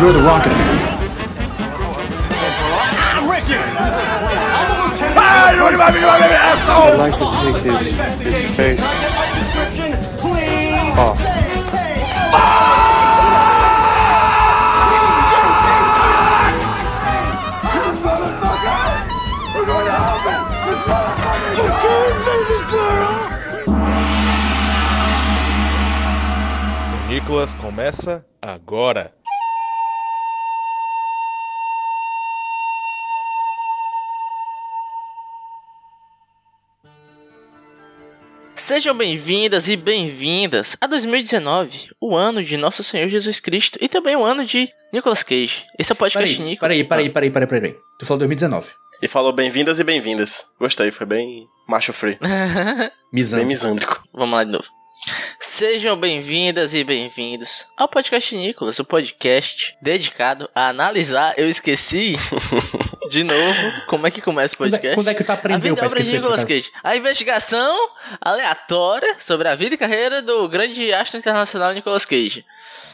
You're the Rocket Man. I'd like to take his, his face off. O Nicolas começa agora. Sejam bem-vindas e bem-vindas a 2019, o ano de Nosso Senhor Jesus Cristo e também o ano de Nicolas Cage. Esse é o podcast Peraí, Nico. peraí, peraí, peraí, peraí, peraí. Tu falou 2019. E falou bem-vindas e bem-vindas. Gostei, foi bem macho free. Bem Misão. misândrico. Vamos lá de novo. Sejam bem-vindas e bem-vindos ao podcast Nicolas, o podcast dedicado a analisar. Eu esqueci de novo como é que começa o Quando é, podcast. quando é que tu A aprendeu vida pra obra de esquecer? Nicolas? Cage. A investigação aleatória sobre a vida e carreira do grande astro internacional Nicolas Cage.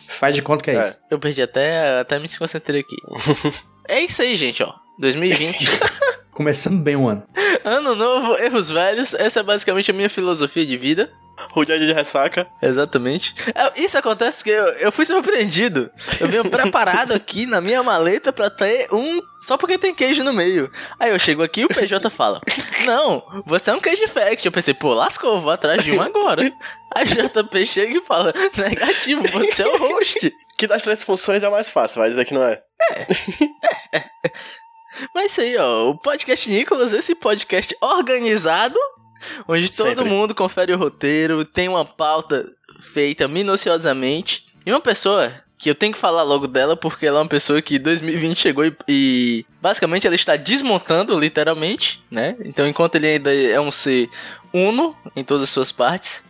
Faz de conta que é, É. isso. Eu perdi até, até me desconcentrei aqui. é isso aí, gente, ó. 2020. Começando bem o ano. ano novo, erros velhos. Essa é basicamente a minha filosofia de vida. Rude de ressaca. Exatamente. É, Isso acontece porque eu, eu fui surpreendido. Eu venho preparado aqui na minha maleta pra ter um. Só porque tem queijo no meio. Aí eu chego aqui e o PJ fala: Não, você é um queijo fact. Eu pensei, pô, lascou, vou atrás de um agora. Aí JP chega e fala: Negativo, você é o host. Que das três funções é a mais fácil, vai dizer que não é. Mas isso aí, ó. O podcast Nicolas, esse podcast organizado, onde todo Sempre. mundo confere o roteiro, tem uma pauta feita minuciosamente. E uma pessoa que eu tenho que falar logo dela, porque ela é uma pessoa que em 2020 chegou e, e basicamente ela está desmontando, literalmente, né? Então, enquanto ele ainda é um ser uno em todas as suas partes,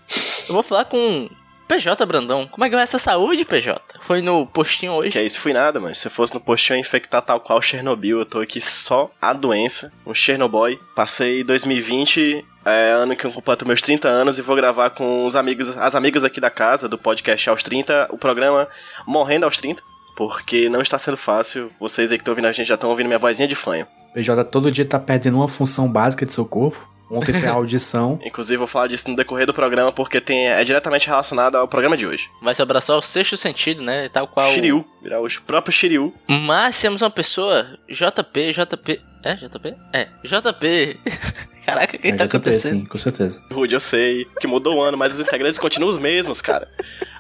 eu vou falar com PJ Brandão. Como é que vai essa saúde, PJ? Foi no postinho hoje? Que é isso, fui nada, mas se fosse no postinho infectar tal qual Chernobyl, eu tô aqui só a doença, um Chernobyl. Passei 2020, é ano que eu completo meus 30 anos e vou gravar com os amigos, as amigas aqui da casa, do podcast aos 30, o programa Morrendo aos 30. Porque não está sendo fácil. Vocês aí que estão ouvindo a gente já estão ouvindo minha vozinha de fanho. PJ todo dia tá perdendo uma função básica de seu corpo. Ontem foi a audição. Inclusive, vou falar disso no decorrer do programa, porque tem, é diretamente relacionado ao programa de hoje. Vai se abraçar o sexto sentido, né? Tal qual. Shiryu, virar o próprio Shiryu. Mas temos uma pessoa, JP, JP. É, JP? É, JP. Caraca, o que É, tá acontecendo? sim, com certeza. Rude, eu sei que mudou o ano, mas os integrantes continuam os mesmos, cara.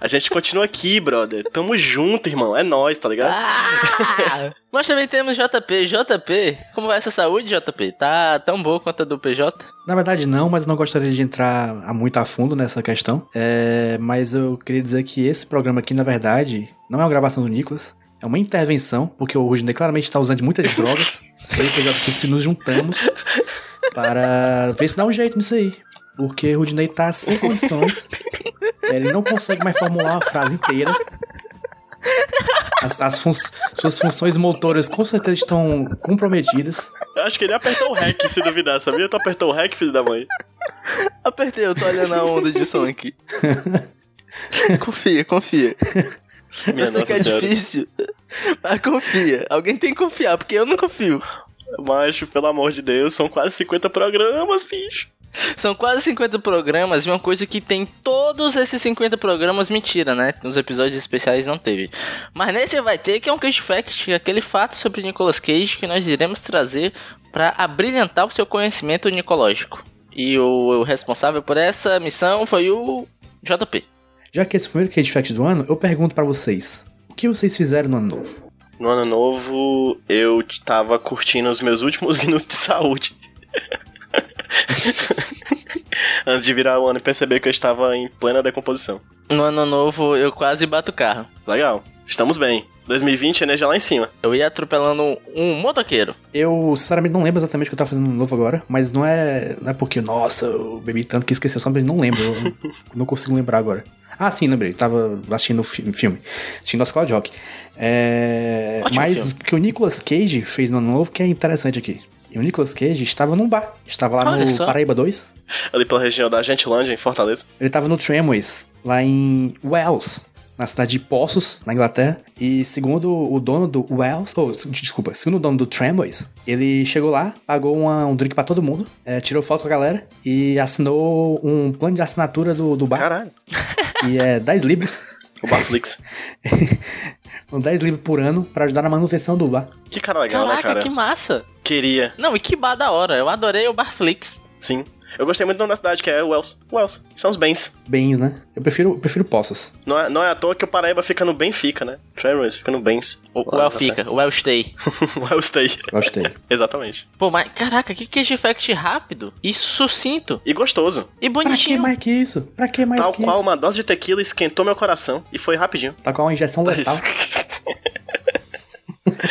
A gente continua aqui, brother. Tamo junto, irmão. É nóis, tá ligado? Ah! Mas também temos JP. JP, como vai essa saúde, JP? Tá tão boa quanto a do PJ? Na verdade, não, mas eu não gostaria de entrar a- muito a fundo nessa questão. É, mas eu queria dizer que esse programa aqui, na verdade, não é uma gravação do Nicolas. É uma intervenção, porque o Rudney claramente está usando muitas drogas. Eu e o PJ aqui se nos juntamos para ver se dá um jeito nisso aí. Porque o Rudney tá sem condições. Ele não consegue mais formular uma frase inteira. As, as fun- suas funções motoras com certeza estão comprometidas. Eu acho que ele apertou o REC, se duvidar, sabia? Tu apertou o REC, filho da mãe. Apertei, eu tô olhando a onda de som aqui. confia, confia. Minha eu sei que é senhora. difícil, mas confia. Alguém tem que confiar, porque eu não confio. Macho, pelo amor de Deus, são quase 50 programas, bicho. São quase 50 programas e uma coisa que tem todos esses 50 programas, mentira, né? Nos episódios especiais não teve. Mas nesse vai ter, que é um Cage Fact, aquele fato sobre Nicolas Cage que nós iremos trazer para abrilhantar o seu conhecimento nicológico. E o, o responsável por essa missão foi o JP. Já que esse é o primeiro Cage Fact do ano, eu pergunto pra vocês: o que vocês fizeram no ano novo? No ano novo, eu tava curtindo os meus últimos minutos de saúde. Antes de virar o ano e perceber que eu estava em plena decomposição. No ano novo eu quase bato o carro. Legal, estamos bem. 2020, energia lá em cima. Eu ia atropelando um motoqueiro. Eu, sinceramente, não lembro exatamente o que eu tava fazendo no novo agora, mas não é, não é porque, nossa, eu bebi tanto que esqueci, eu só não lembro, eu não consigo lembrar agora. Ah, sim, lembrei, tava assistindo fi- filme, assistindo nosso Cloud Rock. É, mas o que o Nicolas Cage fez no ano novo que é interessante aqui. E o Nicolas Cage estava num bar, estava lá Olha no só. Paraíba 2, Ali pela região da Gentilândia, em Fortaleza. ele tava no Tramways, lá em Wells. na cidade de Poços, na Inglaterra. E segundo o dono do Wells, oh, desculpa, segundo o dono do Tramways, ele chegou lá, pagou uma- um drink pra todo mundo, é, tirou foto com a galera e assinou um plano de assinatura do, do bar, Caralho. que é 10 libras. O Barflix. Com 10 libras por ano pra ajudar na manutenção do bar. Que cara legal, Caraca, né, cara? que massa. Queria. Não, e que bar da hora. Eu adorei o Barflix. Sim. Eu gostei muito do nome da cidade, que é Wells. Wells. São os bens. Bens, né? Eu prefiro, eu prefiro Poços. Não é, não é à toa que o Paraíba fica no Benfica, né? Tremors fica no Bens. O Well fica, o Well stay. Wells Stay. Gostei. Exatamente. Pô, mas caraca, que queijo effect rápido e sucinto E gostoso. e pra que bonitinho. mais que isso? Pra que mais Tal que qual isso? uma dose de tequila esquentou meu coração. E foi rapidinho. Tá com uma injeção letal.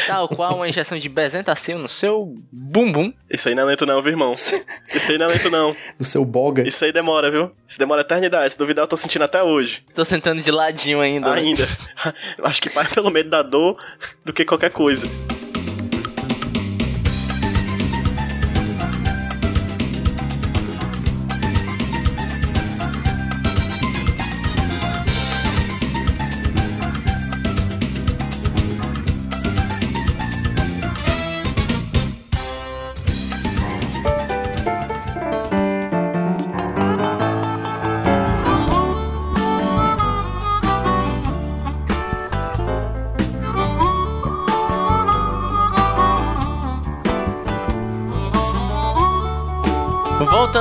Tal qual uma injeção de bezentacil no seu bumbum. Isso aí não é lento não, viu, irmão? Isso aí não é lento não. No seu boga. Isso aí demora, viu? Isso demora eternidade. Se duvidar, eu tô sentindo até hoje. Tô sentando de ladinho ainda. né? Ainda. Eu Acho que mais pelo medo da dor do que qualquer coisa.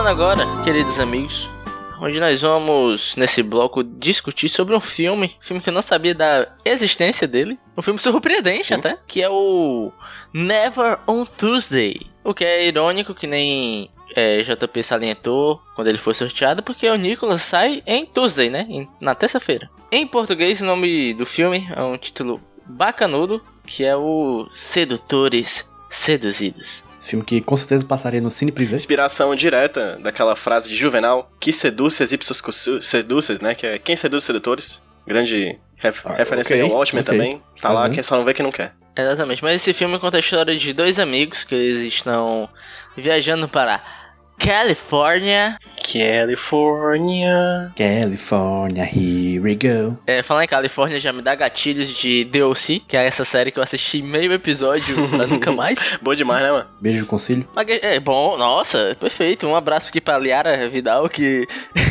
Agora, queridos amigos, onde nós vamos, nesse bloco, discutir sobre um filme, filme que eu não sabia da existência dele, um filme surpreendente até, que é o Never on Tuesday, o que é irônico que nem é, JP salientou quando ele foi sorteado, porque o Nicolas sai em Tuesday, né, na terça-feira. Em português, o nome do filme é um título bacanudo, que é o Sedutores Seduzidos. Filme que com certeza passaria no Cine Privé. Inspiração direta daquela frase de Juvenal, que seduces ipsos seduces, né? Que é quem seduz os sedutores. Grande ref- Ah, referência ok, ao Watchmen ok. também. Tá Tá lá, vendo? quem só não vê quem não quer. Exatamente, mas esse filme conta a história de dois amigos que eles estão viajando para Califórnia. California. California, here we go. É, falar em Califórnia já me dá gatilhos de DLC, que é essa série que eu assisti meio episódio pra nunca mais. Boa demais, né, mano? Beijo. Mas é bom, nossa, perfeito. Um abraço aqui pra Liara Vidal, que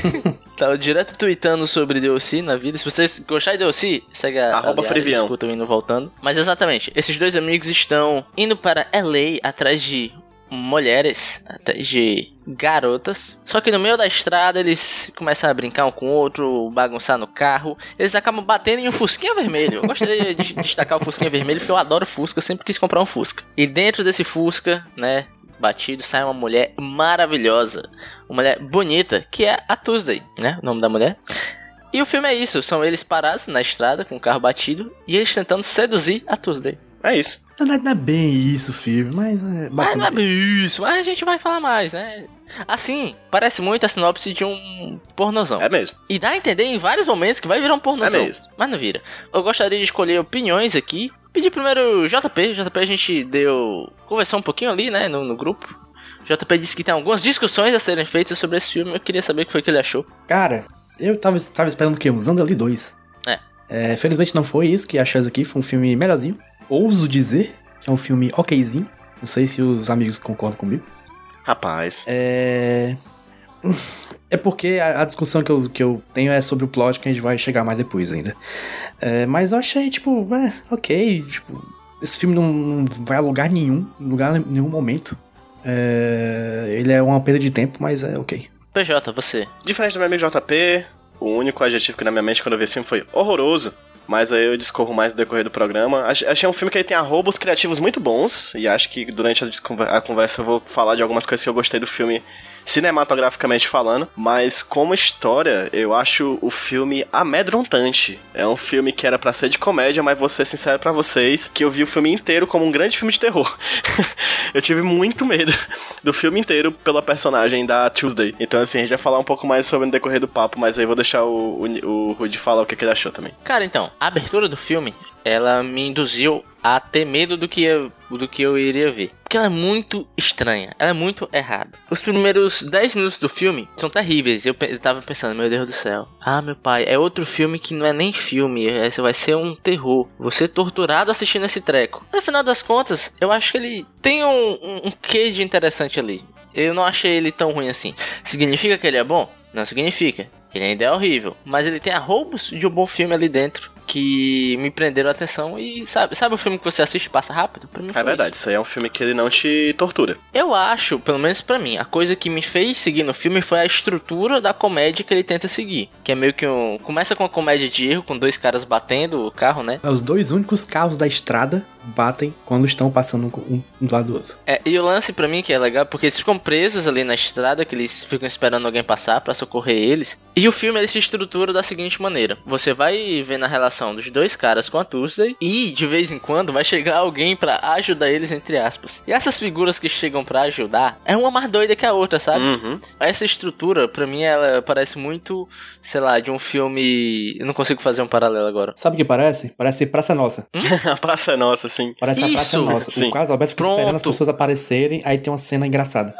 tava direto tweetando sobre DLC na vida. Se vocês gostarem de DLC, segue a, Arroba Frevião. escutam indo voltando. Mas exatamente, esses dois amigos estão indo para LA atrás de mulheres, atrás de garotas. Só que no meio da estrada eles começam a brincar um com o outro, bagunçar no carro. Eles acabam batendo em um Fusquinha vermelho. Eu gostaria de destacar o Fusquinha vermelho porque eu adoro Fusca, sempre quis comprar um Fusca. E dentro desse Fusca, né, batido, sai uma mulher maravilhosa. Uma mulher bonita, que é a Tuesday, né, o nome da mulher. E o filme é isso, são eles parados na estrada com o carro batido e eles tentando seduzir a Tuesday. É isso. Não, não é bem isso, filme, mas é Mas não é bem isso, mas a gente vai falar mais, né? Assim, parece muito a sinopse de um pornozão. É mesmo. E dá a entender em vários momentos que vai virar um pornozão. É mesmo. Mas não vira. Eu gostaria de escolher opiniões aqui. Pedir primeiro o JP. JP a gente deu. conversou um pouquinho ali, né? No, no grupo. JP disse que tem algumas discussões a serem feitas sobre esse filme. Eu queria saber o que foi que ele achou. Cara, eu tava, tava esperando o quê? Um Zandali 2. É. É, Felizmente não foi isso que achamos aqui. Foi um filme melhorzinho. Ouso dizer que é um filme okzinho. Não sei se os amigos concordam comigo. Rapaz. É. É porque a, a discussão que eu, que eu tenho é sobre o plot que a gente vai chegar mais depois ainda. É, mas eu achei, tipo, é, ok. Tipo, esse filme não, não vai a lugar nenhum, em lugar nenhum momento. É, ele é uma perda de tempo, mas é ok. PJ, você. Diferente do meu amigo JP, o único adjetivo que na minha mente quando eu vi esse filme foi horroroso. Mas aí eu discorro mais no decorrer do programa. Ach- Achei um filme que ele tem arrobos criativos muito bons. E acho que durante a conversa eu vou falar de algumas coisas que eu gostei do filme cinematograficamente falando. Mas como história, eu acho o filme amedrontante. É um filme que era pra ser de comédia, mas vou ser sincero pra vocês que eu vi o filme inteiro como um grande filme de terror. eu tive muito medo do filme inteiro pela personagem da Tuesday. Então, assim, a gente vai falar um pouco mais sobre no decorrer do papo, mas aí vou deixar o, o, o Rudy falar o que, que ele achou também. Cara, então, a abertura do filme, ela me induziu a ter medo do que eu, do que eu iria ver. Porque ela é muito estranha, ela é muito errada. Os primeiros 10 minutos do filme são terríveis. Eu, eu tava pensando, meu Deus do céu. Ah, meu pai, é outro filme que não é nem filme, esse vai ser um terror. Você torturado assistindo esse treco. No final das contas, eu acho que ele tem um, um, um quê de interessante ali. Eu não achei ele tão ruim assim. Significa que ele é bom? Não significa. Ele ainda é horrível. Mas ele tem arroubos de um bom filme ali dentro que me prenderam a atenção e sabe, sabe o filme que você assiste e passa rápido? Pra mim É verdade, isso. isso aí é um filme que ele não te tortura. Eu acho, pelo menos pra mim, a coisa que me fez seguir no filme foi a estrutura da comédia que ele tenta seguir, que é meio que um começa com uma comédia de erro com dois caras batendo o carro, né? Os dois únicos carros da estrada batem quando estão passando um um do lado do outro. É, e o lance pra mim que é legal, porque eles ficam presos ali na estrada, que eles ficam esperando alguém passar pra socorrer eles. E o filme ele se estrutura da seguinte maneira: você vai ver na relação dos dois caras com a Tuesday e de vez em quando vai chegar alguém pra ajudar eles entre aspas. E essas figuras que chegam pra ajudar é uma mais doida que a outra, sabe? Uhum. Essa estrutura pra mim ela parece muito, sei lá, de um filme, eu não consigo fazer um paralelo agora. Sabe o que parece? Parece Praça Nossa. a praça nossa, assim. Parece a Praça Isso! Nossa. Sim. O Carlos Alberto fica Pronto. esperando as pessoas aparecerem, aí tem uma cena engraçada.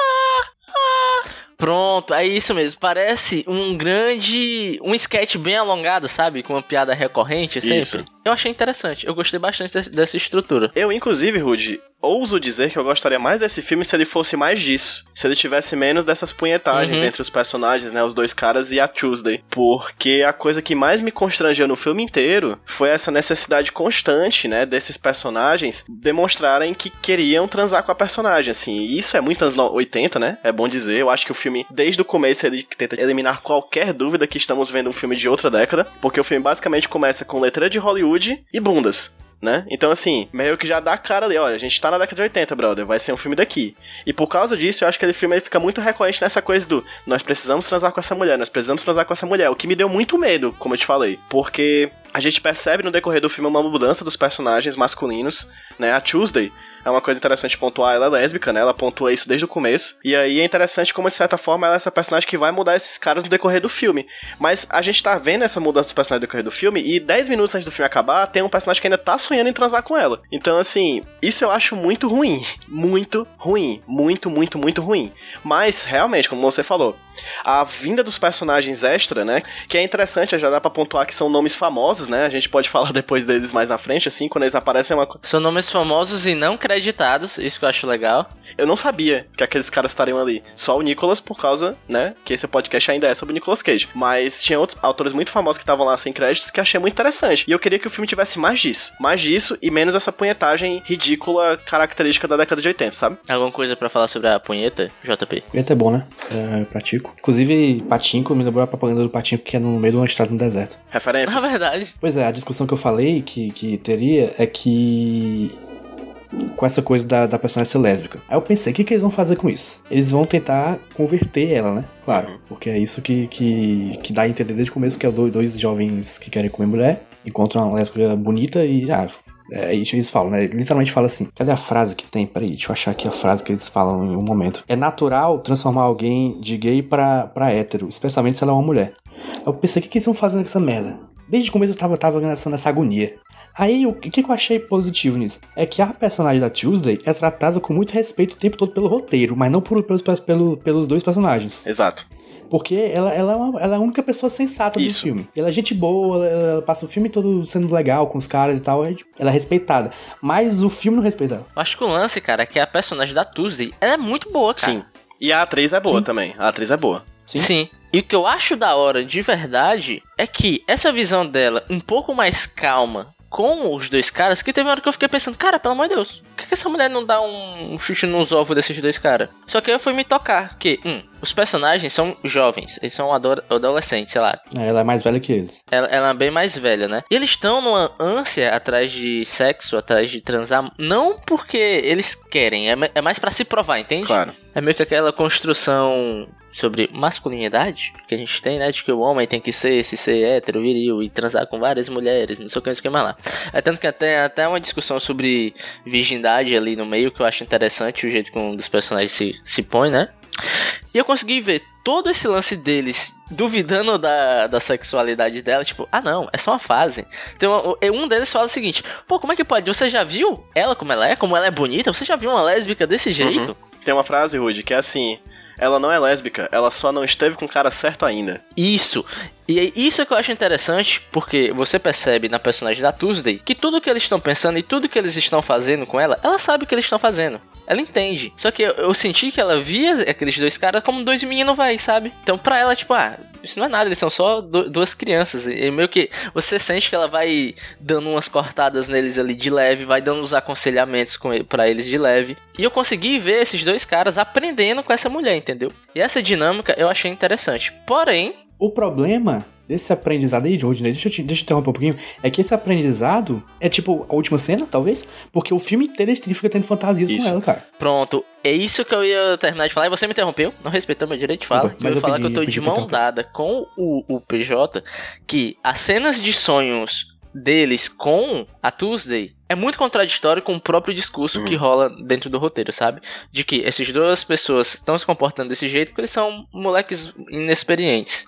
Pronto, é isso mesmo. Parece um grande. Um sketch bem alongado, sabe? Com uma piada recorrente sempre. Isso. Eu achei interessante. Eu gostei bastante dessa estrutura. Eu, inclusive, Rude, ouso dizer que eu gostaria mais desse filme se ele fosse mais disso. Se ele tivesse menos dessas punhetagens Uhum. entre os personagens, né? Os dois caras e a Tuesday. Porque a coisa que mais me constrangeu no filme inteiro foi essa necessidade constante, né? Desses personagens demonstrarem que queriam transar com a personagem, assim. E isso é muito anos no- 80, né? É bom dizer. Eu acho que o filme, desde o começo, ele tenta eliminar qualquer dúvida que estamos vendo um filme de outra década. Porque o filme basicamente começa com letra de Hollywood e bundas né? Então, assim, meio que já dá cara ali, olha, a gente tá na década de 80, brother, vai ser um filme daqui. E por causa disso, eu acho que aquele filme ele fica muito recorrente nessa coisa do nós precisamos transar com essa mulher, nós precisamos transar com essa mulher, o que me deu muito medo, como eu te falei, porque a gente percebe no decorrer do filme uma mudança dos personagens masculinos, né? A Tuesday é uma coisa interessante pontuar, ela é lésbica, né? Ela pontua isso desde o começo. E aí é interessante como, de certa forma, ela é essa personagem que vai mudar esses caras no decorrer do filme. Mas a gente tá vendo essa mudança dos personagens no decorrer do filme, e 10 minutos antes do filme acabar, tem um personagem que ainda tá sonhando em transar com ela. Então, assim, isso eu acho muito ruim. Muito ruim. Muito, muito, muito ruim. Mas, realmente, como você falou, a vinda dos personagens extra, né? Que é interessante, já dá pra pontuar que são nomes famosos, né? A gente pode falar depois deles mais na frente, assim, quando eles aparecem é uma São nomes famosos e não creditados, isso que eu acho legal. Eu não sabia que aqueles caras estariam ali. Só o Nicolas, por causa, né? Que esse podcast ainda é sobre o Nicolas Cage. Mas tinha outros autores muito famosos que estavam lá sem créditos que eu achei muito interessante. E eu queria que o filme tivesse mais disso. Mais disso e menos essa punhetagem ridícula característica da década de 80, sabe? Alguma coisa pra falar sobre a punheta, JP? E até bom, né? É, pratico. Inclusive, Patinco me lembrou a propaganda do Patinco que é no meio de uma estrada no deserto. Referências. Na verdade. Pois é, a discussão que eu falei que, que teria é que. Com essa coisa da, da personagem ser lésbica. Aí eu pensei, o que, que eles vão fazer com isso? Eles vão tentar converter ela, né? Claro, porque é isso que, que, que dá a entender desde o começo, que é dois, dois jovens que querem comer mulher, encontram uma lésbica bonita e. Ah, é eles falam, né? Literalmente fala assim. Cadê a frase que tem? Peraí, deixa eu achar aqui a frase que eles falam em um momento. É natural transformar alguém de gay pra, pra hétero, especialmente se ela é uma mulher. Aí eu pensei, o que, que eles estão fazendo com essa merda? Desde o começo eu tava, tava nessa, nessa agonia. Aí, o que, que eu achei positivo nisso? É que a personagem da Tuesday é tratada com muito respeito o tempo todo pelo roteiro, mas não por, pelos, pelo, pelos dois personagens. Exato. Porque ela, ela, é uma- ela é a única pessoa sensata do filme. Ela é gente boa, ela, ela passa o filme todo sendo legal com os caras e tal. é, tipo, Ela é respeitada. Mas o filme não respeita ela. Eu acho que o lance, cara, é que a personagem da Tuesday, ela é muito boa, cara. Sim. E a atriz é boa Sim. também. A atriz é boa. Sim. Sim. E o que eu acho da hora de verdade é que essa visão dela um pouco mais calma com os dois caras, que teve uma hora que eu fiquei pensando, cara, pelo amor de Deus, por que, que essa mulher não dá um chute nos ovos desses dois caras? Só que eu fui me tocar que, um, os personagens são jovens, eles são ado- adolescentes, sei lá, É, Ela é mais velha que eles. ela, ela é bem mais velha, né? E eles estão numa ânsia atrás de sexo, atrás de transar, não porque eles querem, é, é mais pra se provar, entende? Claro. É meio que aquela construção sobre masculinidade que a gente tem, né? De que o homem tem que ser esse ser hétero, viril e transar com várias mulheres, não sei o que, não sei o que mais lá. É tanto que até, até uma discussão sobre virgindade ali no meio que eu acho interessante o jeito que um dos personagens se, se põe, né? E eu consegui ver todo esse lance deles duvidando da, da sexualidade dela, tipo, ah não, é só uma fase. Então, um deles fala o seguinte: pô, como é que pode? Você já viu ela como ela é? Como ela é bonita? Você já viu uma lésbica desse jeito? Uhum. Tem uma frase, Rude, que é assim: ela não é lésbica, ela só não esteve com o cara certo ainda. Isso. E é isso que eu acho interessante, porque você percebe na personagem da Tuesday que tudo que eles estão pensando e tudo que eles estão fazendo com ela, ela sabe o que eles estão fazendo. Ela entende. Só que eu, eu, senti que ela via aqueles dois caras como dois meninos vai, sabe? Então pra ela, tipo, ah, isso não é nada, eles são só duas crianças. E meio que você sente que ela vai dando umas cortadas neles ali de leve, vai dando os aconselhamentos para eles de leve. E eu consegui ver esses dois caras aprendendo com essa mulher, entendeu? E essa dinâmica eu achei interessante. Porém. O problema desse aprendizado aí, Rodney, deixa eu, te, deixa eu interromper um pouquinho, é que esse aprendizado é tipo a última cena, talvez, porque o filme inteiro ele fica tendo fantasias isso. com ela, cara. Pronto, é isso que eu ia terminar de falar e você me interrompeu, não respeitou meu direito de fala. mas eu, eu falar que eu tô eu de mão dada com o, o PJ, que as cenas de sonhos deles com a Tuesday é muito contraditório com o próprio discurso uhum. que rola dentro do roteiro, sabe? De que essas duas pessoas estão se comportando desse jeito porque eles são moleques inexperientes.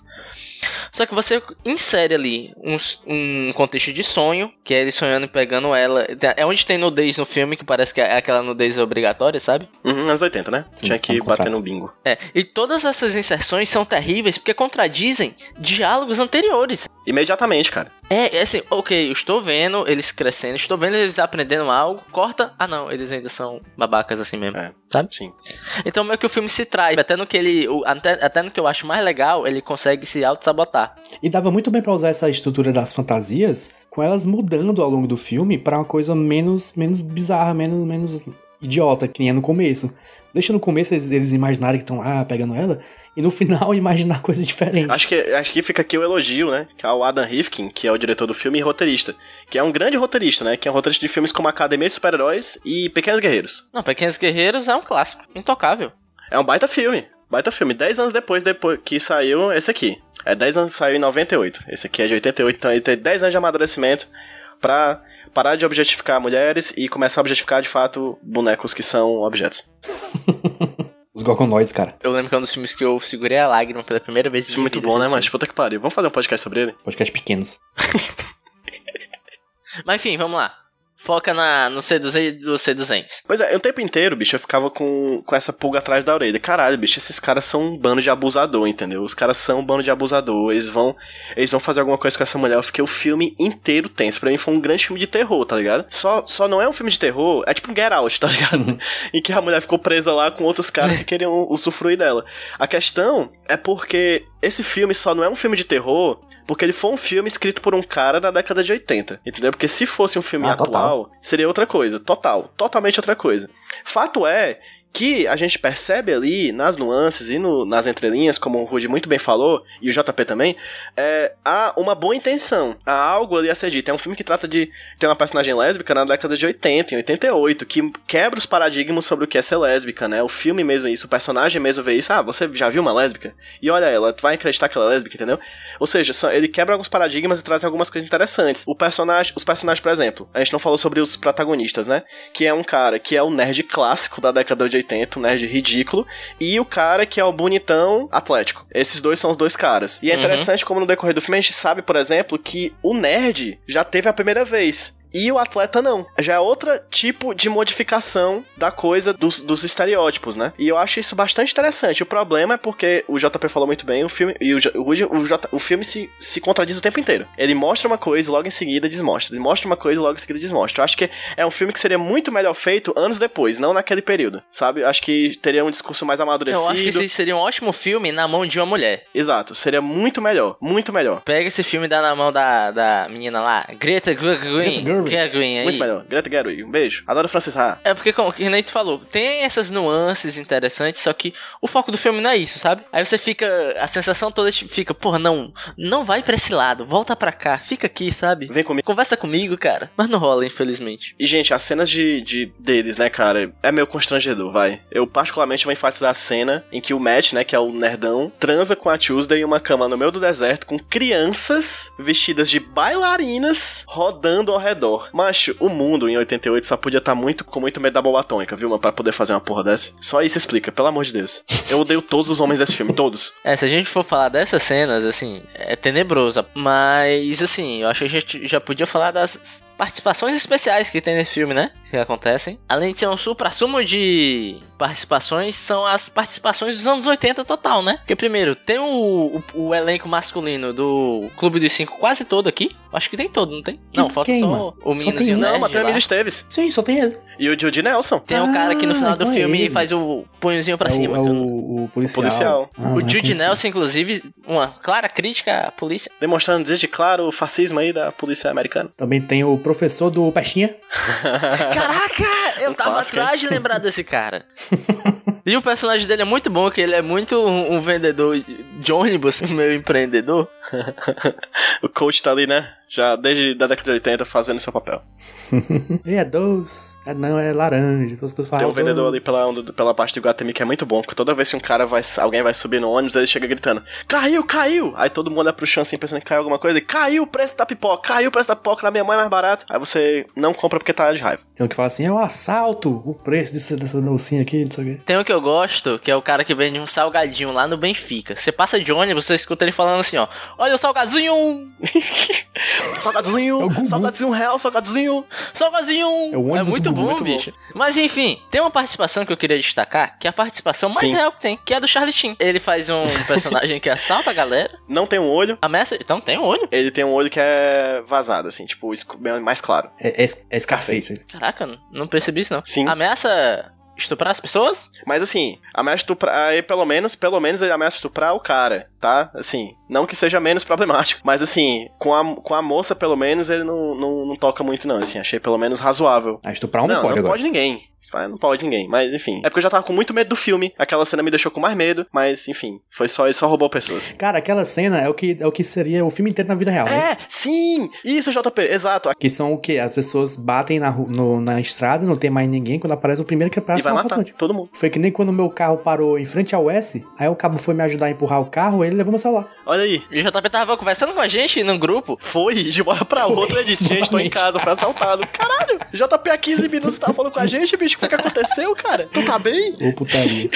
Só que você insere ali um, um contexto de sonho, que é ele sonhando e pegando ela. É onde tem nudez no filme, que parece que é aquela nudez obrigatória, sabe? Uhum, anos 80, né? Sim, Tinha que bater no bingo. É, e todas essas inserções são terríveis porque contradizem diálogos anteriores. Imediatamente, cara. É, é assim, ok, eu estou vendo eles crescendo, estou vendo eles aprendendo algo, corta, ah não, eles ainda são babacas assim mesmo, é, sabe? Sim. Então meio que o filme se traz, até no que ele, até, até no que eu acho mais legal, ele consegue se auto-sabotar. E dava muito bem para usar essa estrutura das fantasias, com elas mudando ao longo do filme para uma coisa menos, menos bizarra, menos, menos idiota, que nem é no começo. Deixa no começo eles, eles imaginarem que estão lá pegando ela, e no final imaginar coisas diferentes. Acho que, acho que fica aqui o elogio, né? Que é o Adam Rifkin, que é o diretor do filme e roteirista. Que é um grande roteirista, né? Que é um roteirista de filmes como Academia de Super-Heróis e Pequenos Guerreiros. Não, Pequenos Guerreiros é um clássico, intocável. É um baita filme. Baita filme. Dez anos depois, depois que saiu esse aqui. É 10 anos, saiu em 98. Esse aqui é de 88, então ele tem 10 anos de amadurecimento pra parar de objetificar mulheres e começar a objetificar de fato bonecos que são objetos. Os Gorgonoides, cara. Eu lembro que é um dos filmes que eu segurei a lágrima pela primeira vez. Isso é muito bom, né, mas puta que pariu. Vamos fazer um podcast sobre ele? Podcast pequenos. mas enfim, vamos lá foca na, no C200 do C200. Pois é, o tempo inteiro, bicho, eu ficava com, com essa pulga atrás da orelha. Caralho, bicho, esses caras são um bando de abusador, entendeu? Os caras são um bando de abusador. Eles vão, eles vão fazer alguma coisa com essa mulher. Eu fiquei o filme inteiro tenso. Pra mim foi um grande filme de terror, tá ligado? Só, só não é um filme de terror, é tipo um Get Out, tá ligado? em que a mulher ficou presa lá com outros caras que queriam usufruir dela. A questão é porque esse filme só não é um filme de terror porque ele foi um filme escrito por um cara na década de 80, entendeu? Porque se fosse um filme ah, atual, total. seria outra coisa, total, totalmente outra coisa. Fato é que a gente percebe ali nas nuances e no, nas entrelinhas, como o Rudy muito bem falou, e o JP também, é, há uma boa intenção. Há algo ali a ser dito. É um filme que trata de ter uma personagem lésbica na década de 80, em 88, que quebra os paradigmas sobre o que é ser lésbica, né? O filme mesmo é isso, o personagem mesmo vê isso. Ah, você já viu uma lésbica? E olha ela, tu vai acreditar que ela é lésbica, entendeu? Ou seja, ele quebra alguns paradigmas e traz algumas coisas interessantes. O personagem, os personagens, por exemplo, a gente não falou sobre os protagonistas, né? Que é um cara que é o nerd clássico da década de 80 80, um nerd ridículo, e o cara que é o bonitão atlético. Esses dois são os dois caras. E é uhum. interessante como no decorrer do filme a gente sabe, por exemplo, que o nerd já teve a primeira vez e o atleta não. Já é outro tipo de modificação da coisa dos, dos estereótipos, né? E eu acho isso bastante interessante. O problema é porque o JP falou muito bem, o filme e o, o, o, J, o filme se, se contradiz o tempo inteiro. Ele mostra uma coisa e logo em seguida desmostra. Ele mostra uma coisa e logo em seguida desmostra. Eu acho que é um filme que seria muito melhor feito anos depois, não naquele período, sabe? Eu acho que teria um discurso mais amadurecido. Eu acho que esse seria um ótimo filme na mão de uma mulher. Exato, seria muito melhor, muito melhor. Pega esse filme e dá na mão da, da menina lá, Greta Gerwig. Gerwin aí. Muito melhor. Greta Gerwig, um beijo. Adoro Francis Ha. É porque, como nem tu falou, tem essas nuances interessantes, só que o foco do filme não é isso, sabe? Aí você fica, a sensação toda fica, porra, não, não vai pra esse lado, volta pra cá, fica aqui, sabe? Vem comigo. Conversa comigo, cara. Mas não rola, infelizmente. E, gente, as cenas de, de deles, né, cara, é meio constrangedor, vai. Eu, particularmente, vou enfatizar a cena em que o Matt, né, que é o nerdão, transa com a Tuesday em uma cama no meio do deserto com crianças vestidas de bailarinas rodando ao redor Macho, o mundo em 88 só podia estar muito com muito medo da bomba atômica, viu, mano? Pra poder fazer uma porra dessa. Só isso explica, pelo amor de Deus. Eu odeio todos os homens desse filme, todos. É, se a gente for falar dessas cenas, assim, é tenebrosa. Mas, assim, eu acho que a gente já podia falar das participações especiais que tem nesse filme, né? Que acontecem. Além de ser um supra-sumo de participações, são as participações dos anos 80 total, né? Porque, primeiro, tem o, o, o elenco masculino do Clube dos Cinco quase todo aqui. Acho que tem todo, não tem? Quem- não, falta quem, só mano? o meninozinho tem um. Não, mas tem o. Emílio Esteves. Sim, só tem ele. E o Judy Nelson. Tem um cara que no final do Ah, então é filme ele. faz o punhozinho pra é cima. O, é que eu não- o, o policial. policial. Ah, O conheci. Nelson, inclusive, uma clara crítica à polícia. Demonstrando desde claro o fascismo aí da polícia americana. Também tem o professor do Pestinha. Caraca, eu Um tava clássico, atrás de lembrar desse cara. e o personagem dele é muito bom, que ele é muito um, um vendedor de ônibus, meio empreendedor. o coach tá ali, né? Já desde a década de 80 fazendo seu papel. Ele é doce. É, não, é laranja. Você fala Tem um vendedor doce. ali pela, pela parte do Guatemi que é muito bom, porque toda vez que um cara vai, alguém vai subir no ônibus, ele chega gritando: Caiu, caiu! Aí todo mundo olha pro chão assim, pensando que caiu alguma coisa, e caiu o preço da pipoca, caiu o preço da pipoca, na minha mãe é mais barato. Aí você não compra porque tá de raiva. Tem um que fala assim, é um assalto. O preço desse, dessa docinha aqui, não sei o quê. Tem um que eu gosto, que é o cara que vende um salgadinho lá no Benfica. Você passa de ônibus, você escuta ele falando assim, ó. Olha o salgadinho! Salgadinho, É o Gugu. salgadinho um real, salgadinho. Salgadinho! É o ônibus muito bom, muito bom. bicho. Mas enfim, tem uma participação que eu queria destacar, que é a participação mais Sim. real que tem, que é a do Charlie Sheen. Ele faz um personagem que assalta a galera, Não tem um olho, ameaça... Então tem um olho. ele tem um olho que é vazado, assim, tipo, mais claro. É, é, é Scarface. Caraca, não- não percebi isso não. Sim. Ameaça estuprar as pessoas? Mas assim, ameaça estuprar. Aí pelo menos, pelo menos ele ameaça estuprar o cara, tá? Assim, não que seja menos problemático. Mas assim, com a, com a moça, pelo menos, ele não, não, não toca muito, não. Assim, achei pelo menos razoável. Ah, estuprar um não, não, pode não agora. pode ninguém. Não pode ninguém, mas enfim. É porque eu já tava com muito medo do filme. Aquela cena me deixou com mais medo, mas enfim. Foi só, ele só roubou pessoas. Cara, aquela cena é o, que, é o que seria o filme inteiro na vida real, né? É, sim! Isso, JP, exato. Que são o quê? As pessoas batem na, no- na estrada, não tem mais ninguém, quando aparece o primeiro que E aparece vai é um matar assaltante. todo mundo. Foi que nem quando o meu carro parou em frente ao S, aí o cabo foi me ajudar a empurrar o carro, ele levou meu celular. Olha aí. E o JP tava conversando com a gente num grupo. Foi, de uma hora pra outra, ele disse, gente, tô em casa, foi assaltado. Caralho, JP há 15 minutos tava falando com a gente, bicho, o que, que aconteceu, cara? Tu tá bem? Ô putaria.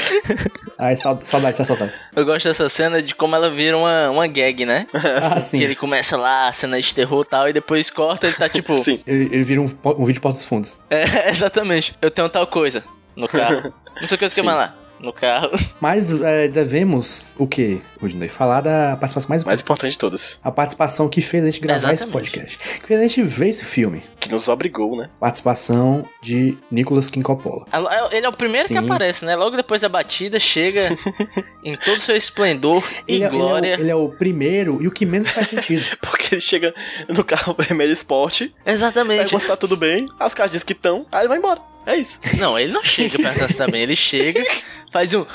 Ai, sau- saudade de ser assaltado. Eu gosto dessa cena de como ela vira uma, uma gag, né? Ah, sim. Que ele começa lá, cena de terror e tal, e depois corta, ele tá tipo. Sim. Ele, ele vira um, um vídeo de porta dos fundos. É, exatamente. Eu tenho tal coisa no carro. Não sei o que eu mais lá. No carro. Mas é, devemos o quê, Rudinei? Falar da participação mais, Mais importante de todas. A participação que fez a gente gravar esse Exatamente. podcast. Que fez a gente ver esse filme. Que nos obrigou, né? Participação de Nicolas King Coppola. Ele é o primeiro que Sim. aparece, né? Logo depois da batida, chega em todo o seu esplendor e Ele é, ele é o- glória. ele é o primeiro e o que menos faz sentido. Porque ele chega no carro vermelho esporte, Exatamente. pergunta se tá tudo bem, as caras dizem que estão, aí ele vai embora. É isso. Não, ele não chega se tá bem. Ele chega, faz um.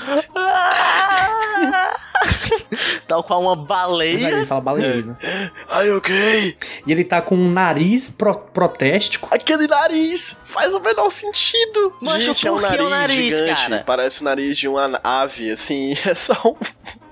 Tal qual uma Mas aí baleia. ele fala baleias, né? Aí, ok. E ele tá com um nariz pro- protéstico. Aquele nariz faz o menor sentido. Macho, Gente, é um nariz, o nariz, gigante. cara? Parece o nariz de uma ave, assim. É só um,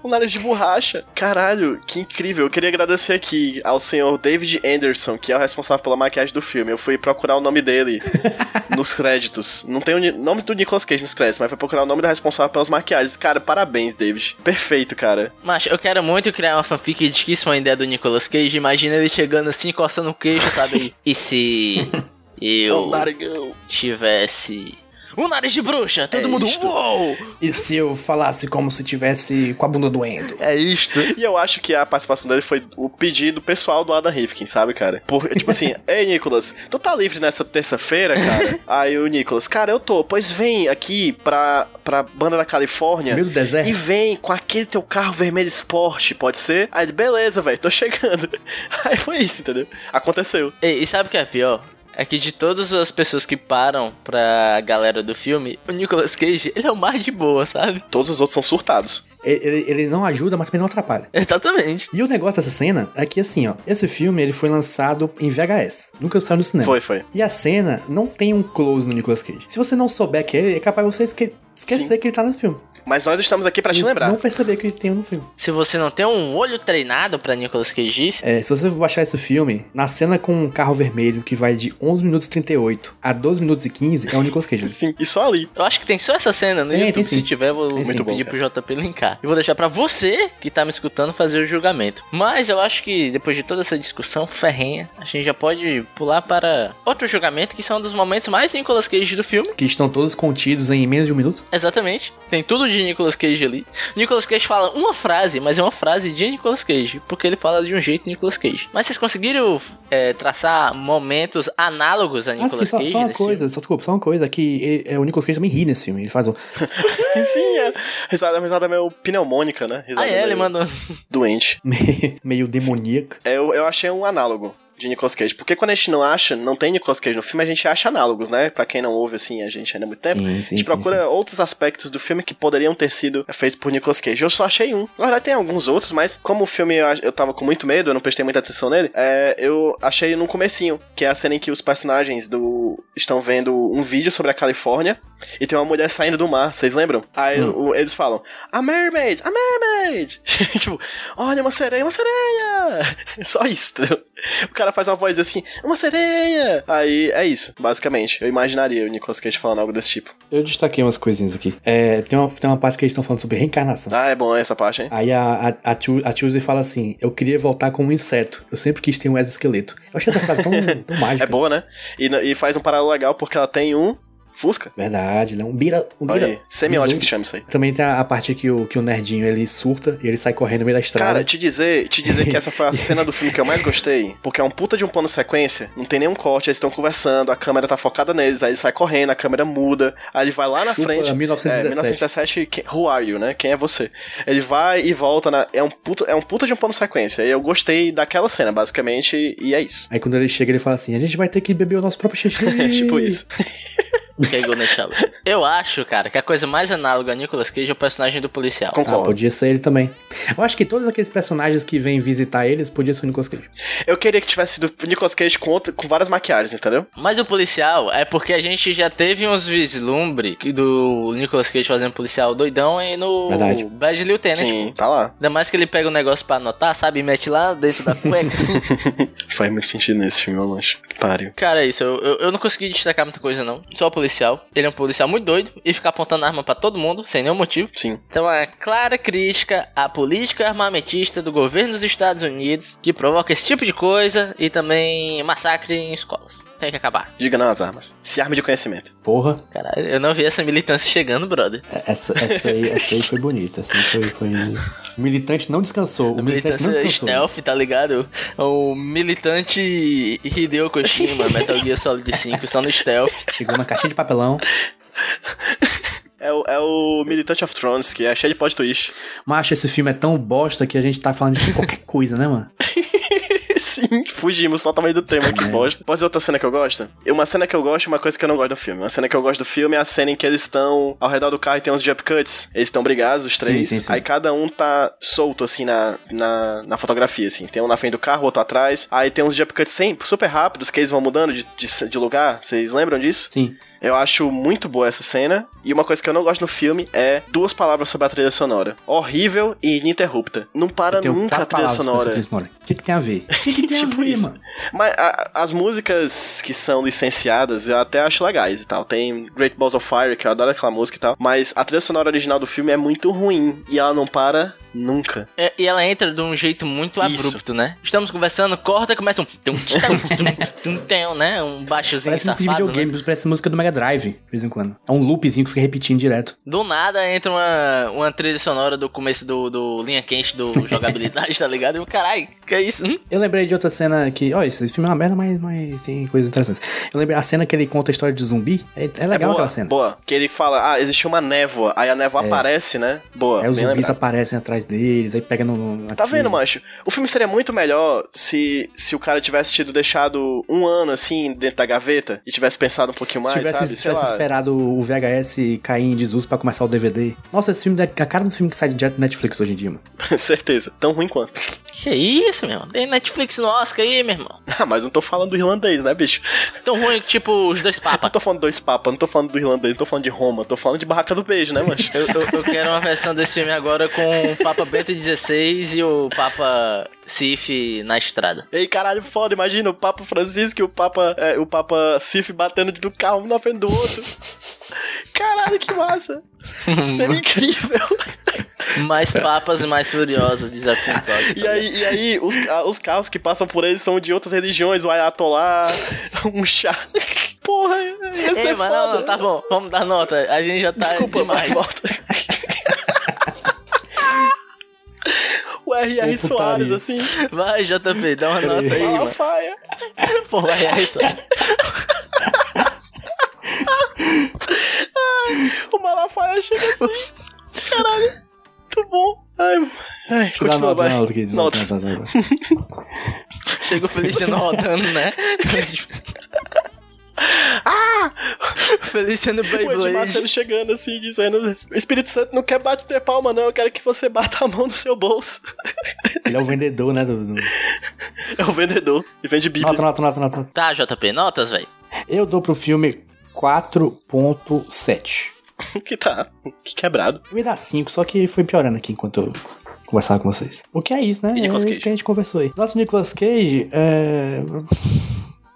um nariz de borracha. Caralho, que incrível. Eu queria agradecer aqui ao senhor David Anderson, que é o responsável pela maquiagem do filme. Eu fui procurar o nome dele nos créditos. Não tem o nome do Nicolas Cage nos créditos, mas fui procurar o nome do responsável pelas maquiagens. Cara, parabéns, David. Perfeito, cara. Mas eu quero muito criar uma fanfic de que isso foi uma ideia do Nicolas Cage. Imagina ele chegando assim, coçando o queixo, sabe? E se eu narigão. tivesse um nariz de bruxa? Todo É mundo, isto. uou! E se eu falasse como se tivesse com a bunda doendo? É isto. E eu acho que a participação dele foi o pedido pessoal do Adam Rifkin, sabe, cara? Por, tipo assim, ei, Nicolas, tu tá livre nessa terça-feira, cara? Aí o Nicolas, cara, eu tô. Pois vem aqui pra, pra banda da Califórnia. Meio do deserto. E vem com aquele teu carro vermelho esporte, pode ser? Aí ele, beleza, velho, tô chegando. Aí foi isso, entendeu? Aconteceu. E, e sabe o que é pior? É que de todas as pessoas que param pra galera do filme, o Nicolas Cage, ele é o mais de boa, sabe? Todos os outros são surtados. Ele, ele- não ajuda, mas também não atrapalha. Exatamente. E o negócio dessa cena é que, assim, ó, esse filme ele foi lançado em VHS. Nunca saiu no cinema. Foi, foi. E a cena não tem um close no Nicolas Cage. Se você não souber que é ele, é capaz de você esque- esquecer que ele tá no filme. Mas nós estamos aqui pra te lembrar. Não perceber que ele tem um no filme. Se você não tem um olho treinado pra Nicolas Cage É, se você for baixar esse filme, na cena com um carro vermelho que vai de 11 minutos e 38 a 12 minutos e 15, é o Nicolas Cage. Sim, e só ali. eu acho que tem só essa cena no Tem, YouTube. sim. Se tiver, vou Tem sim. pedir Muito bom, pro JP linkar. E vou deixar pra você que tá me escutando fazer o julgamento. Mas eu acho que depois de toda essa discussão ferrenha, a gente já pode pular para outro julgamento que são um dos momentos mais Nicolas Cage do filme. Que estão todos contidos em menos de um minuto. Exatamente. Tem tudo de Nicolas Cage ali. Nicolas Cage fala uma frase, mas é uma frase de Nicolas Cage, porque ele fala de um jeito Nicolas Cage. Mas vocês conseguiram é, traçar momentos análogos a Ah, Nicolas sim, só, Cage só uma nesse coisa, só, desculpa, só uma coisa, que ele- é, o Nicolas Cage também ri nesse filme. Ele faz um. Sim, é. Risada, risada meio pneumônica, né? filme? Risada Ah, é, ele mandou. Doente. meio demoníaco. É, Eu, eu achei um análogo de Nicolas Cage. Porque quando a gente não acha, não tem Nicolas Cage no filme, a gente acha análogos, né? Pra quem não ouve, assim, a gente ainda há muito tempo. Sim, a gente sim, procura sim. outros aspectos do filme que poderiam ter sido feitos por Nicolas Cage. Eu só achei um. Na verdade, tem alguns outros, mas como o filme eu, eu tava com muito medo, eu não prestei muita atenção nele, é, eu achei no comecinho, que é a cena em que os personagens do estão vendo um vídeo sobre a Califórnia e tem uma mulher saindo do mar, vocês lembram? Aí Hum. o- eles falam, a mermaid, a mermaid! tipo, olha uma sereia, uma sereia! Só isso, entendeu? O cara faz uma voz assim, uma sereia! Aí é isso, basicamente. Eu imaginaria o Nicolas Cage falando algo desse tipo. Eu destaquei umas coisinhas aqui. É, tem, uma, tem uma parte que eles estão falando sobre reencarnação. Ah, é bom essa parte, hein? Aí a, a, a, Tu- a Tuesday fala assim: Eu queria voltar como um inseto. Eu sempre quis ter um exoesqueleto. Eu achei essa frase tão, tão mágica. É boa, né? E, e faz um paralelo legal porque ela tem um Fusca. Verdade, né? Um bira. Um Olha bira aí, semiótico que chama isso aí. Também tem a, a parte que o, que o nerdinho ele surta e ele sai correndo no meio da estrada. Cara, te dizer, te dizer que essa foi a cena do filme que eu mais gostei, porque é um puta de um plano sequência, não tem nenhum corte, eles estão conversando, a câmera tá focada neles, aí ele sai correndo, a câmera muda, aí ele vai lá na Chupa frente. 1917. É, 1917, quem- who are you, né? Quem é você? Ele vai e volta, na, é, um puta, é um puta de um plano sequência, e eu gostei daquela cena, basicamente, e é isso. Aí quando ele chega, ele fala assim: A gente vai ter que beber o nosso próprio xixi. É tipo isso. Que é Golden Shower. Eu acho, cara, que a coisa mais análoga a Nicolas Cage é o personagem do policial. Ah, Concordo. podia ser ele também. Eu acho que todos aqueles personagens que vêm visitar eles podia ser o Nicolas Cage. Eu queria que tivesse sido o Nicolas Cage com, outra, com várias maquiagens, entendeu? Mas o policial é porque a gente já teve uns vislumbre do Nicolas Cage fazendo policial doidão e no Verdade. Bad Lieutenant. Sim, tá lá. Ainda mais que ele pega o negócio pra anotar, sabe? E mete lá dentro da cueca, assim. Faz muito sentido nesse filme, eu mancho. Páreo. Cara, é isso. Eu, eu, eu não consegui destacar muita coisa, não. Só o policial. Ele é um policial muito doido e fica apontando arma pra todo mundo, sem nenhum motivo. Sim. Então, é clara crítica à política armamentista do governo dos Estados Unidos, que provoca esse tipo de coisa e também massacre em escolas. Tem que acabar. Diga não às armas. Se arme de conhecimento. Porra, Caralho, eu não vi essa militância chegando, brother. essa, essa, aí, essa aí foi bonita. Essa aí foi, foi... O militante não descansou. O militante não descansou. stealth, tá ligado? O militante Hideo Kojima, Metal Gear Solid 5, só no stealth. Chegou na caixinha de papelão. É o, é o Militant of Thrones, que é cheio de plot twist. Macho, esse filme é tão bosta que a gente tá falando de qualquer coisa, né, mano? Sim, fugimos totalmente do tema, que bosta. Pode ser outra cena que eu gosto? Uma cena que eu gosto e uma coisa que eu não gosto do filme. Uma cena que eu gosto do filme é a cena em que eles estão ao redor do carro e tem uns jump cuts. Eles estão brigados, os três. Sim, sim, sim. Aí cada um tá solto, assim, na, na, na fotografia, assim. Tem um na frente do carro, outro atrás. Aí tem uns jump cuts sempre, super rápidos, que eles vão mudando de, de, de lugar. Vocês lembram disso? Sim. Eu acho muito boa essa cena. E uma coisa que eu não gosto no filme é duas palavras sobre a trilha sonora: horrível e ininterrupta. Não para nunca a trilha sonora. trilha sonora. O que, que tem a ver? Que, Tipo ver, isso. mano? Mas a- as músicas que são licenciadas eu até acho legais e tal. Tem Great Balls of Fire, que eu adoro aquela música e tal. Mas a trilha sonora original do filme é muito ruim. E ela não para nunca. É, e ela entra de um jeito muito Isso. abrupto, né? Estamos conversando, corta e começa um. Tum, tum, tum, tum, tum, né? Um baixozinho Parece música de safado. videogame, Né? parece música do Mega Drive, de vez em quando. É um loopzinho que fica repetindo direto. Do nada entra uma, uma trilha sonora do começo do, do linha quente do jogabilidade, tá ligado? E eu, caralho, que é isso? Hum? Eu lembrei de outra cena que. Ó, esse filme é uma merda, mas, mas tem coisas interessantes. Eu lembrei a cena que ele conta a história de zumbi. É, é legal boa, aquela cena. Boa. Que ele fala, ah, existe uma névoa. Aí a névoa aparece, né? Boa. Aí os zumbis lembrado. aparecem atrás deles, aí pega no. na Tá vendo, macho? O filme seria muito melhor se, se o cara tivesse tido deixado um ano assim dentro da gaveta e tivesse pensado um pouquinho mais, Se tivesse, sabe? tivesse esperado o VHS cair em desuso pra começar o DVD. Nossa, esse filme é a cara dos filmes que sai direto do Netflix hoje em dia, mano. Certeza. Tão ruim quanto. Que isso, meu irmão? Tem Netflix no Oscar aí, meu irmão. Ah, mas não tô falando do irlandês, né, bicho? Tão ruim que, tipo, os dois Não papas. tô falando dois papas, não tô falando do irlandês, não tô falando de Roma, tô falando de Barraca do Beijo, né, mancho? Eu, eu, eu quero uma versão desse filme agora com o Papa Bento XVI e o Papa Sif na estrada. Ei, caralho, foda, imagina o Papa Francisco e o Papa, é, o Papa Sif batendo do carro um na frente do outro. Caralho, que massa. Seria incrível. Mais papas e mais furiosos, desafio. E aí, e aí os, a- os carros que passam por eles são de outras religiões, o Ayatollah, um chá. Porra, ia ser Ei, mas foda. não, não, tá bom, vamos dar nota. A gente já tá Desculpa, demais. volta. O R.R. Soares, assim, Vai, JP, dá uma nota aí, mano. Malafaia. Pô, vai, é isso. O Malafaia chega assim. Caralho, muito bom. Ai, ai dar continua, nota, vai. nota. Notas. Nota, nota, nota. Chega o Feliciano rodando, né? ah! Feliciano O Beyblade. Marcelo chegando assim, dizendo: O Espírito Santo não quer bater palma, não. Eu quero que você bata a mão no seu bolso. Ele é o vendedor, né? Do, do... É o vendedor e vende Bíblia. Nota, nota, nota, nota. Tá, JP, notas, velho. Eu dou pro filme 4.7. que tá que quebrado. Eu ia dar 5, só que foi piorando aqui enquanto eu conversava com vocês. O que é isso, né? E É Nicolas isso Cage? que a gente conversou aí. Nosso Nicolas Cage é.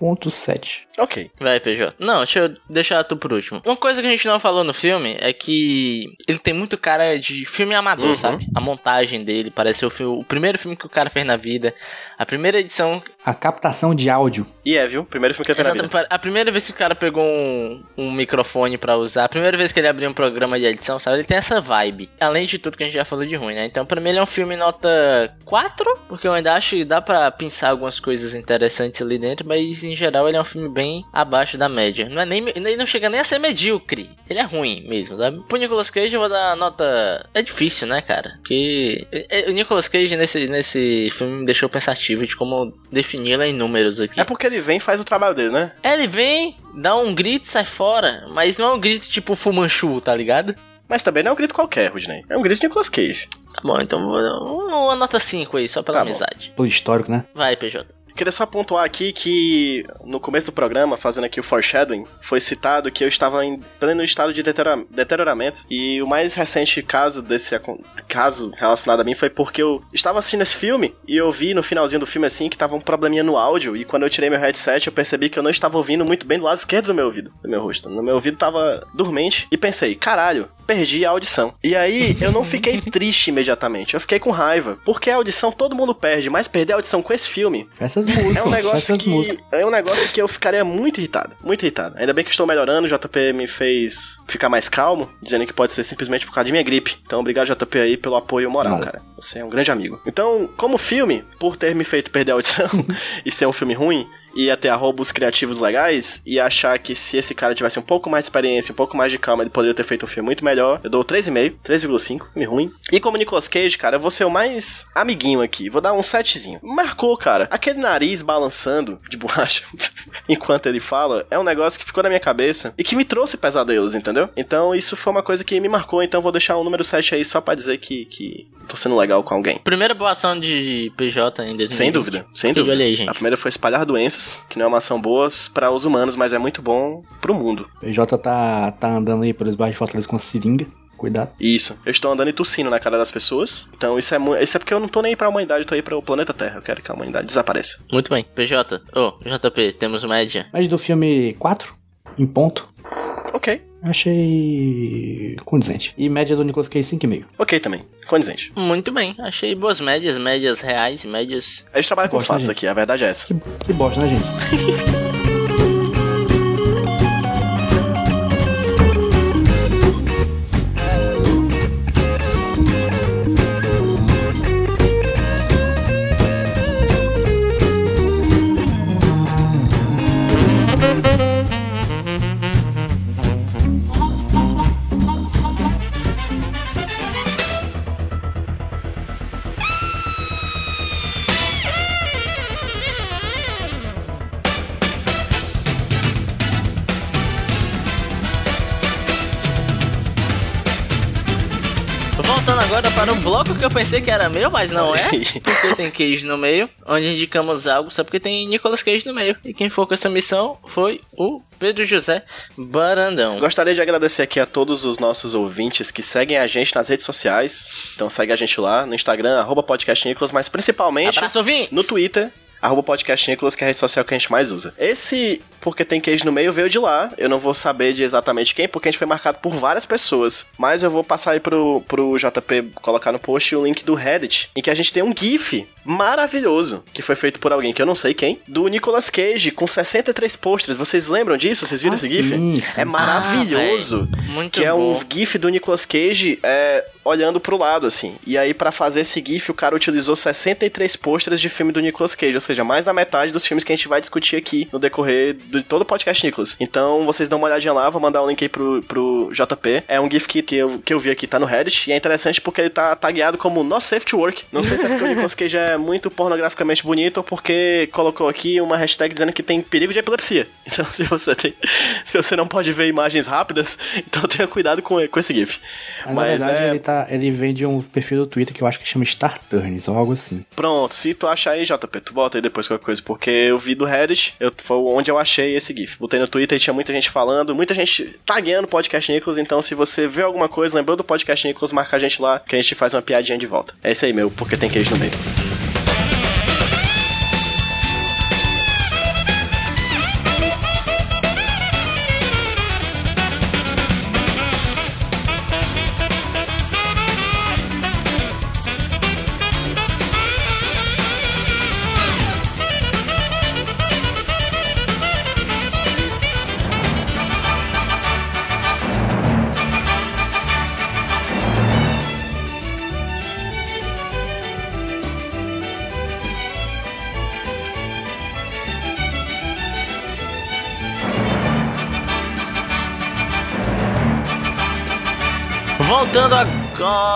4.7. Ok. Vai, PJ. Não, deixa eu deixar tu por último. Uma coisa que a gente não falou no filme é que ele tem muito cara de filme amador, Uhum. sabe? A montagem dele parece o, filme, o primeiro filme que o cara fez na vida. A primeira edição. A captação de áudio. E é, viu? Primeiro filme que eu tenho na vida. A primeira vez que o cara pegou um, um microfone pra usar, a primeira vez que ele abriu um programa de edição, sabe? Ele tem essa vibe. Além de tudo que a gente já falou de ruim, né? Então, pra mim, ele é um filme nota 4, porque eu ainda acho que dá pra pensar algumas coisas interessantes ali dentro, mas em geral ele é um filme bem abaixo da média. Não é nem, ele não chega nem a ser medíocre. Ele é ruim mesmo, sabe? Pro Nicolas Cage eu vou dar nota. É difícil, né, cara? Porque é, é, o Nicolas Cage nesse, nesse filme me deixou pensativo de como defini-lo em números aqui. É porque ele vem e faz o trabalho dele, né? É, Ele vem, dá um grito e sai fora. Mas não é um grito tipo Fumanchu, tá ligado? Mas também não é um grito qualquer, Rudney. É um grito de Nicolas Cage. Tá bom, então vou- uma nota 5 aí, só pela Tá bom. amizade. Pelo histórico, né? Vai, PJ. Queria só pontuar aqui que no começo do programa, fazendo aqui o foreshadowing, foi citado que eu estava em pleno estado de deteriora- deterioramento. E o mais recente caso desse caso relacionado a mim foi porque eu estava assistindo esse filme e eu vi no finalzinho do filme assim que tava um probleminha no áudio. E quando eu tirei meu headset, eu percebi que eu não estava ouvindo muito bem do lado esquerdo do meu ouvido, do meu rosto. No meu ouvido tava dormente e pensei, caralho, perdi a audição. E aí eu não fiquei triste imediatamente, eu fiquei com raiva. Porque a audição todo mundo perde, mas perder a audição com esse filme Essas músicas, é um negócio essas que músicas. é um negócio que eu ficaria muito irritado, muito irritado. Ainda bem que estou melhorando, o JP me fez ficar mais calmo, dizendo que pode ser simplesmente por causa de minha gripe. Então, obrigado JP aí pelo apoio moral, cara. Você é um grande amigo. Então, como filme, por ter me feito perder a audição e ser um filme ruim, ia ter arrobos criativos legais e achar que se esse cara tivesse um pouco mais de experiência, um pouco mais de calma, ele poderia ter feito um filme muito melhor. Eu dou 3,5, 3,5, filme ruim. E como Nicolas Cage, cara, eu vou ser o mais amiguinho aqui. Vou dar um 7zinho. Marcou, cara. Aquele nariz balançando de borracha enquanto ele fala é um negócio que ficou na minha cabeça e que me trouxe pesadelos, entendeu? Então isso foi uma coisa que me marcou, então vou deixar o número 7 aí só pra dizer que, que tô sendo legal com alguém. Primeira boa ação de PJ em 2020. Sem dúvida, sem dúvida. gente. A primeira foi espalhar doenças, que não é uma ação boa para os humanos, mas é muito bom pro mundo. PJ tá, tá andando aí pelos bairros de Fortaleza com uma seringa. Cuidado. Isso. Eu estou andando e tossindo na cara das pessoas. Então isso é, isso é porque eu não tô nem pra humanidade, eu tô aí pro planeta Terra. Eu quero que a humanidade desapareça. Muito bem. PJ. Ô, JP, temos média. Mas do filme 4, em ponto, Ok. Achei condizente. E média do Nicolas Cage 5,5. Ok também. Condizente. Muito bem. Achei boas médias, médias reais, médias. A gente trabalha com fatos aqui, a verdade é essa. Que, que bosta, né, gente? eu pensei que era meu, mas não é. Porque tem queijo no meio, onde indicamos algo só porque tem Nicolas Cage no meio. E quem for com essa missão foi o Pedro José Barandão. Gostaria de agradecer aqui a todos os nossos ouvintes que seguem a gente nas redes sociais. Então segue a gente lá no Instagram, arroba podcast Nicolas, mas principalmente Abraço, no Twitter, arroba podcast Nicolas, que é a rede social que a gente mais usa. Esse Porque Tem Queijo no Meio veio de lá. Eu não vou saber de exatamente quem, porque a gente foi marcado por várias pessoas. Mas eu vou passar aí pro, pro JP colocar no post o link do Reddit, em que a gente tem um GIF maravilhoso, que foi feito por alguém que eu não sei quem, do Nicolas Cage, com 63 posters. Vocês lembram disso? Vocês viram Ah, esse GIF? sim, sim, é maravilhoso. Ah. Muito que é um bom. GIF do Nicolas Cage é, olhando pro lado, assim. E aí, pra fazer esse GIF, o cara utilizou 63 posters de filme do Nicolas Cage, ou seja, mais da metade dos filmes que a gente vai discutir aqui no decorrer de todo o podcast Nicolas. Então, vocês dão uma olhadinha lá, vou mandar o link aí pro, pro JP. É um GIF que, que, eu, que eu vi aqui, tá no Reddit, e é interessante porque ele tá tagueado como Not Safe to Work. Não sei se é porque o Nicolas Cage é muito pornograficamente bonito ou porque colocou aqui uma hashtag dizendo que tem perigo de epilepsia. Então, se você tem. Se você não pode ver imagens rápidas, então tenha cuidado com, com esse GIF. Mas, na verdade, é. ele, tá, ele vem de um perfil do Twitter que eu acho que chama Star Turns ou algo assim. Pronto, se tu achar aí, JP, tu bota aí depois qualquer coisa, porque eu vi do Reddit, eu, foi onde eu achei esse GIF. Botei no Twitter e tinha muita gente falando, muita gente tagueando o podcast Nicholas, então se você vê alguma coisa, lembrou do podcast Nicholas, marca a gente lá, que a gente faz uma piadinha de volta. É isso aí, meu, porque tem queijo no meio.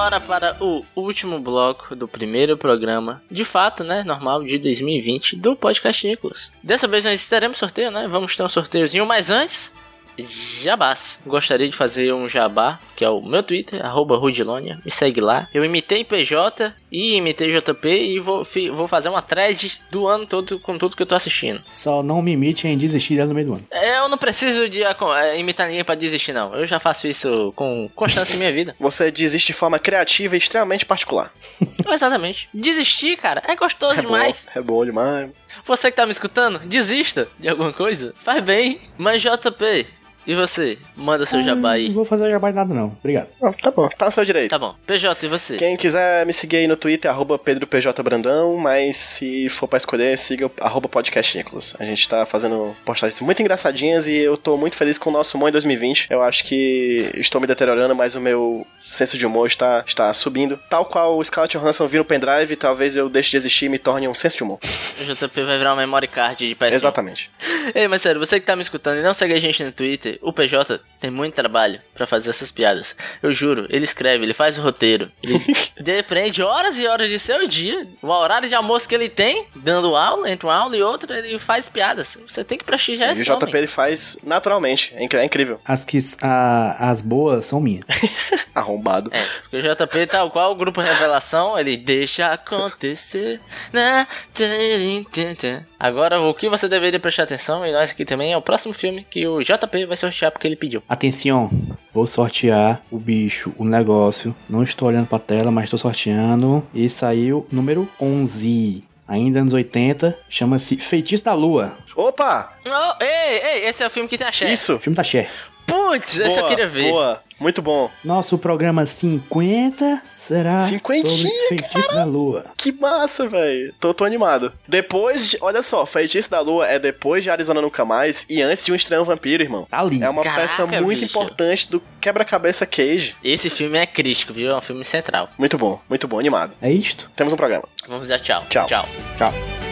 Agora para o último bloco do primeiro programa, de fato, né, normal de 2020 do podcast Nicolas. Dessa vez nós teremos sorteio, né? Vamos ter um sorteiozinho, mas antes, jabás. Gostaria de fazer um jabá, que é o meu Twitter, arroba Rudilonia, me segue lá. Eu imitei PJ e imitei JP e vou, fi- vou fazer uma thread do ano todo com tudo que eu tô assistindo. Só não me imite em desistir dela no meio do ano. Eu não preciso de eh, imitar ninguém pra desistir, não. Eu já faço isso com constância em minha vida. Você desiste de forma criativa e extremamente particular. Exatamente. Desistir, cara, é gostoso É demais. bom, é bom demais. Você que tá me escutando, desista de alguma coisa. Faz bem. Mas JP, e você? Manda seu jabá Não aí. vou fazer jabá de nada, não. Obrigado. Ah, tá bom, tá no seu direito. Tá bom. PJ, e você? Quem quiser me seguir aí no Twitter, arroba PedroPJBrandão, mas se for pra escolher, siga o arroba podcast Nicolas. A gente tá fazendo postagens muito engraçadinhas e eu tô muito feliz com o nosso humor em 2020. Eu acho que estou me deteriorando, mas o meu senso de humor está, está subindo. Tal qual o Scarlett Johansson vira o pendrive, talvez eu deixe de existir e me torne um senso de humor. O JP vai virar uma memory card de PS1. Exatamente. Ei, mas sério, você que tá me escutando e não segue a gente no Twitter, o PJ tem muito trabalho pra fazer essas piadas. Eu juro, ele escreve, ele faz o roteiro. Ele depende horas e horas de seu dia, o horário de almoço que ele tem, dando aula, entre uma aula e outra, ele faz piadas. Você tem que prestigiar e esse o JP homem. ele faz naturalmente. É é incrível. As, que, a- as boas são minhas. Arrombado. É, porque o JP, tal qual o grupo Revelação, ele deixa acontecer. né? Agora, o que você deveria prestar atenção, e nós aqui também, é o próximo filme que o JP vai sortear porque ele pediu. Atenção, vou sortear o bicho, o negócio. Não estou olhando pra tela, mas estou sorteando. E saiu número 11. Ainda anos 80, chama-se Feitiço da Lua. Opa! Oh, ei, ei, esse é o filme que tem a chefe. Isso! O filme tá cheio. Putz, esse eu queria ver. Boa, muito bom. Nosso programa 50 será Cinquentinha, sobre Feitiço da Lua. Que massa, velho. Tô, tô animado. Depois de. Olha só, Feitiço da Lua é depois de Arizona Nunca Mais e antes de Um Estranho Vampiro, irmão. Tá ali. É uma Caraca, peça muito bicho. importante do quebra-cabeça Cage. Esse filme é crítico, viu? É um filme central. Muito bom, muito bom, animado. É isto? Temos um programa. Vamos dizer tchau. Tchau. Tchau. Tchau.